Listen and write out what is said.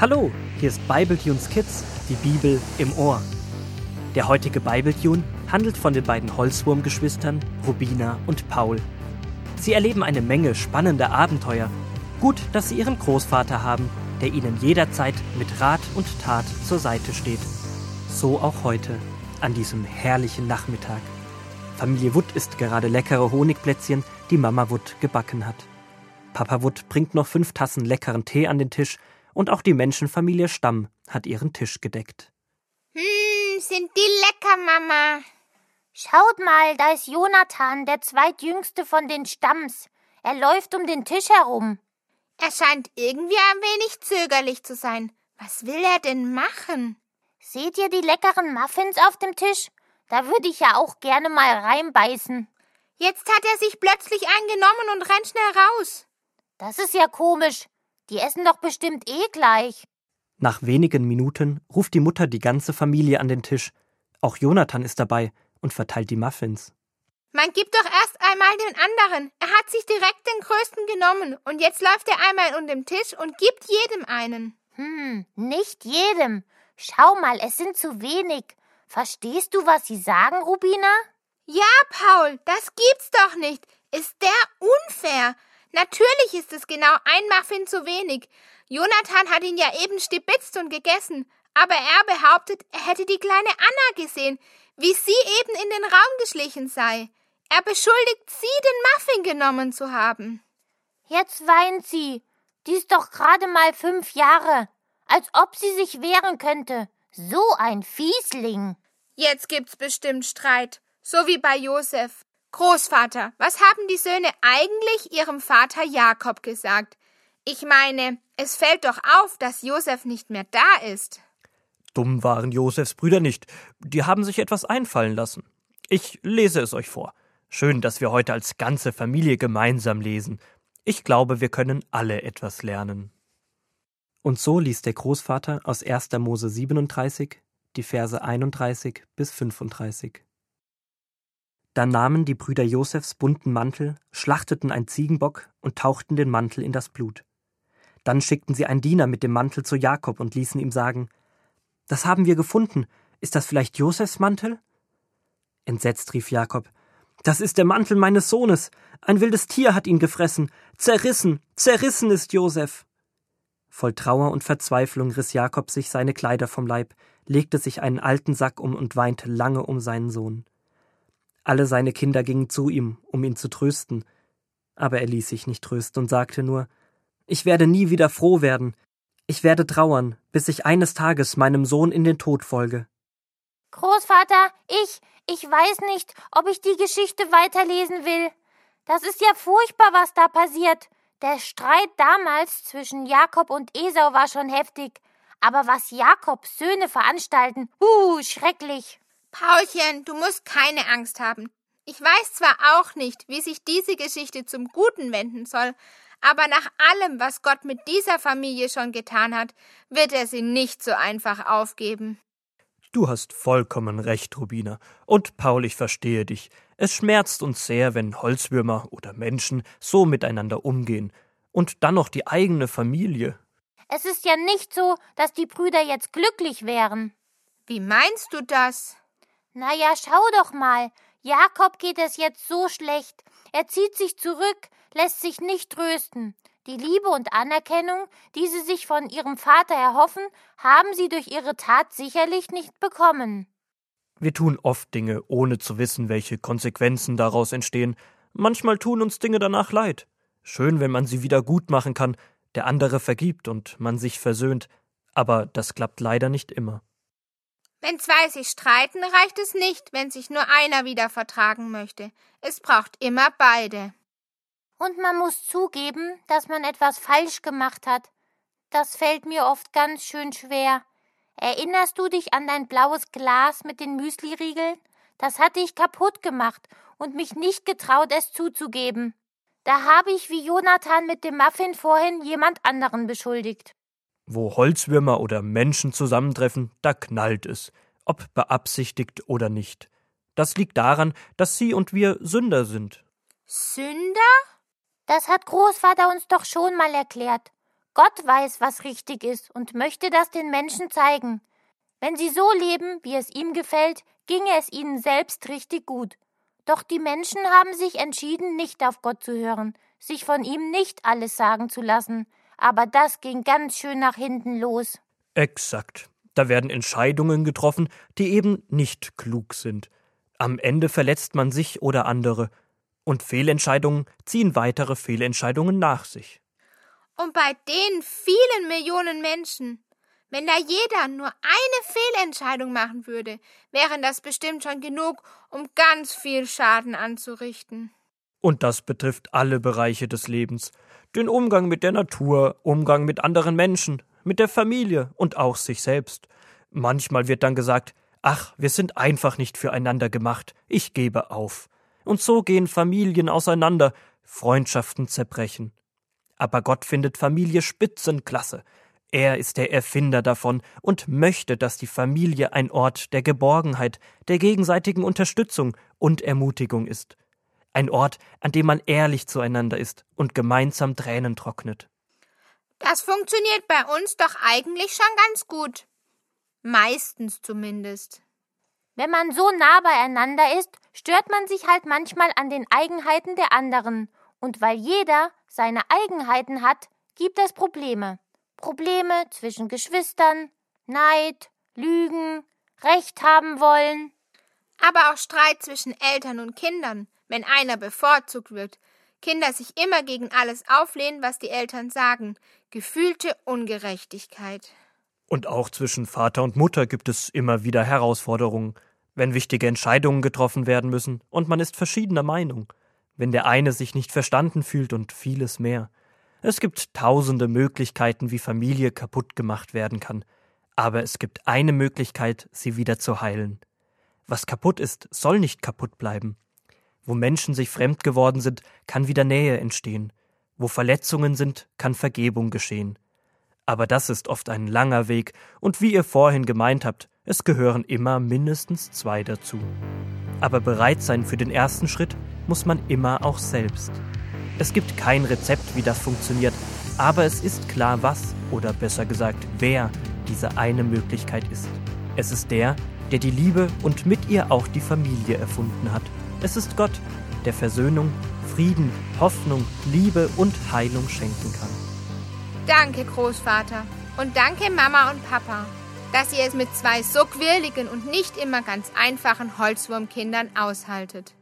Hallo, hier ist Bibletunes Kids, die Bibel im Ohr. Der heutige Bibletune handelt von den beiden Holzwurmgeschwistern Rubina und Paul. Sie erleben eine Menge spannender Abenteuer. Gut, dass sie ihren Großvater haben, der ihnen jederzeit mit Rat und Tat zur Seite steht. So auch heute, an diesem herrlichen Nachmittag. Familie Wood isst gerade leckere Honigplätzchen, die Mama Wood gebacken hat. Papa Wood bringt noch fünf Tassen leckeren Tee an den Tisch und auch die Menschenfamilie Stamm hat ihren Tisch gedeckt. Hm, sind die lecker, Mama. Schaut mal, da ist Jonathan, der zweitjüngste von den Stamms. Er läuft um den Tisch herum. Er scheint irgendwie ein wenig zögerlich zu sein. Was will er denn machen? Seht ihr die leckeren Muffins auf dem Tisch? Da würde ich ja auch gerne mal reinbeißen. Jetzt hat er sich plötzlich eingenommen und rennt schnell raus. Das ist ja komisch. Die essen doch bestimmt eh gleich. Nach wenigen Minuten ruft die Mutter die ganze Familie an den Tisch. Auch Jonathan ist dabei und verteilt die Muffins. Man gibt doch erst einmal den anderen. Er hat sich direkt den größten genommen und jetzt läuft er einmal um den Tisch und gibt jedem einen. Hm, nicht jedem. Schau mal, es sind zu wenig. Verstehst du, was sie sagen, Rubina? Ja, Paul, das gibt's doch nicht. Ist der unfair? Natürlich ist es genau ein Muffin zu wenig. Jonathan hat ihn ja eben stibitzt und gegessen, aber er behauptet, er hätte die kleine Anna gesehen, wie sie eben in den Raum geschlichen sei. Er beschuldigt sie, den Muffin genommen zu haben. Jetzt weint sie. Die ist doch gerade mal fünf Jahre. Als ob sie sich wehren könnte. So ein Fiesling. Jetzt gibt's bestimmt Streit. So wie bei Josef. Großvater, was haben die Söhne eigentlich ihrem Vater Jakob gesagt? Ich meine, es fällt doch auf, dass Josef nicht mehr da ist. Dumm waren Josefs Brüder nicht. Die haben sich etwas einfallen lassen. Ich lese es euch vor. Schön, dass wir heute als ganze Familie gemeinsam lesen. Ich glaube, wir können alle etwas lernen. Und so liest der Großvater aus 1. Mose 37 die Verse 31 bis 35. Dann nahmen die Brüder Josefs bunten Mantel, schlachteten einen Ziegenbock und tauchten den Mantel in das Blut. Dann schickten sie einen Diener mit dem Mantel zu Jakob und ließen ihm sagen: Das haben wir gefunden. Ist das vielleicht Josefs Mantel? Entsetzt rief Jakob: Das ist der Mantel meines Sohnes. Ein wildes Tier hat ihn gefressen. Zerrissen, zerrissen ist Josef. Voll Trauer und Verzweiflung riss Jakob sich seine Kleider vom Leib, legte sich einen alten Sack um und weinte lange um seinen Sohn. Alle seine Kinder gingen zu ihm, um ihn zu trösten, aber er ließ sich nicht trösten und sagte nur Ich werde nie wieder froh werden, ich werde trauern, bis ich eines Tages meinem Sohn in den Tod folge. Großvater, ich, ich weiß nicht, ob ich die Geschichte weiterlesen will. Das ist ja furchtbar, was da passiert. Der Streit damals zwischen Jakob und Esau war schon heftig. Aber was Jakobs Söhne veranstalten, uh, schrecklich. Paulchen, du musst keine Angst haben. Ich weiß zwar auch nicht, wie sich diese Geschichte zum Guten wenden soll, aber nach allem, was Gott mit dieser Familie schon getan hat, wird er sie nicht so einfach aufgeben. Du hast vollkommen recht, Rubina. Und Paul, ich verstehe dich. Es schmerzt uns sehr, wenn Holzwürmer oder Menschen so miteinander umgehen. Und dann noch die eigene Familie. Es ist ja nicht so, dass die Brüder jetzt glücklich wären. Wie meinst du das? Na ja, schau doch mal. Jakob geht es jetzt so schlecht. Er zieht sich zurück, lässt sich nicht trösten. Die Liebe und Anerkennung, die sie sich von ihrem Vater erhoffen, haben sie durch ihre Tat sicherlich nicht bekommen. Wir tun oft Dinge, ohne zu wissen, welche Konsequenzen daraus entstehen. Manchmal tun uns Dinge danach leid. Schön, wenn man sie wieder gut machen kann, der andere vergibt und man sich versöhnt, aber das klappt leider nicht immer. Wenn zwei sich streiten, reicht es nicht, wenn sich nur einer wieder vertragen möchte. Es braucht immer beide. Und man muss zugeben, dass man etwas falsch gemacht hat. Das fällt mir oft ganz schön schwer. Erinnerst du dich an dein blaues Glas mit den Müsliriegeln? Das hatte ich kaputt gemacht und mich nicht getraut, es zuzugeben. Da habe ich wie Jonathan mit dem Muffin vorhin jemand anderen beschuldigt. Wo Holzwürmer oder Menschen zusammentreffen, da knallt es, ob beabsichtigt oder nicht. Das liegt daran, dass Sie und wir Sünder sind. Sünder? Das hat Großvater uns doch schon mal erklärt. Gott weiß, was richtig ist und möchte das den Menschen zeigen. Wenn sie so leben, wie es ihm gefällt, ginge es ihnen selbst richtig gut. Doch die Menschen haben sich entschieden, nicht auf Gott zu hören, sich von ihm nicht alles sagen zu lassen. Aber das ging ganz schön nach hinten los. Exakt. Da werden Entscheidungen getroffen, die eben nicht klug sind. Am Ende verletzt man sich oder andere. Und Fehlentscheidungen ziehen weitere Fehlentscheidungen nach sich. Und bei den vielen Millionen Menschen, wenn da jeder nur eine Fehlentscheidung machen würde, wären das bestimmt schon genug, um ganz viel Schaden anzurichten. Und das betrifft alle Bereiche des Lebens. Den Umgang mit der Natur, Umgang mit anderen Menschen, mit der Familie und auch sich selbst. Manchmal wird dann gesagt, ach, wir sind einfach nicht füreinander gemacht, ich gebe auf. Und so gehen Familien auseinander, Freundschaften zerbrechen. Aber Gott findet Familie spitzenklasse. Er ist der Erfinder davon und möchte, dass die Familie ein Ort der Geborgenheit, der gegenseitigen Unterstützung und Ermutigung ist. Ein Ort, an dem man ehrlich zueinander ist und gemeinsam Tränen trocknet. Das funktioniert bei uns doch eigentlich schon ganz gut. Meistens zumindest. Wenn man so nah beieinander ist, stört man sich halt manchmal an den Eigenheiten der anderen. Und weil jeder seine Eigenheiten hat, gibt es Probleme. Probleme zwischen Geschwistern, Neid, Lügen, Recht haben wollen. Aber auch Streit zwischen Eltern und Kindern, wenn einer bevorzugt wird. Kinder sich immer gegen alles auflehnen, was die Eltern sagen. Gefühlte Ungerechtigkeit. Und auch zwischen Vater und Mutter gibt es immer wieder Herausforderungen, wenn wichtige Entscheidungen getroffen werden müssen und man ist verschiedener Meinung, wenn der eine sich nicht verstanden fühlt und vieles mehr. Es gibt tausende Möglichkeiten, wie Familie kaputt gemacht werden kann, aber es gibt eine Möglichkeit, sie wieder zu heilen. Was kaputt ist, soll nicht kaputt bleiben. Wo Menschen sich fremd geworden sind, kann wieder Nähe entstehen. Wo Verletzungen sind, kann Vergebung geschehen. Aber das ist oft ein langer Weg, und wie ihr vorhin gemeint habt, es gehören immer mindestens zwei dazu. Aber bereit sein für den ersten Schritt muss man immer auch selbst. Es gibt kein Rezept, wie das funktioniert, aber es ist klar, was, oder besser gesagt, wer diese eine Möglichkeit ist. Es ist der, der die Liebe und mit ihr auch die Familie erfunden hat. Es ist Gott, der Versöhnung, Frieden, Hoffnung, Liebe und Heilung schenken kann. Danke, Großvater. Und danke, Mama und Papa, dass ihr es mit zwei so quirligen und nicht immer ganz einfachen Holzwurmkindern aushaltet.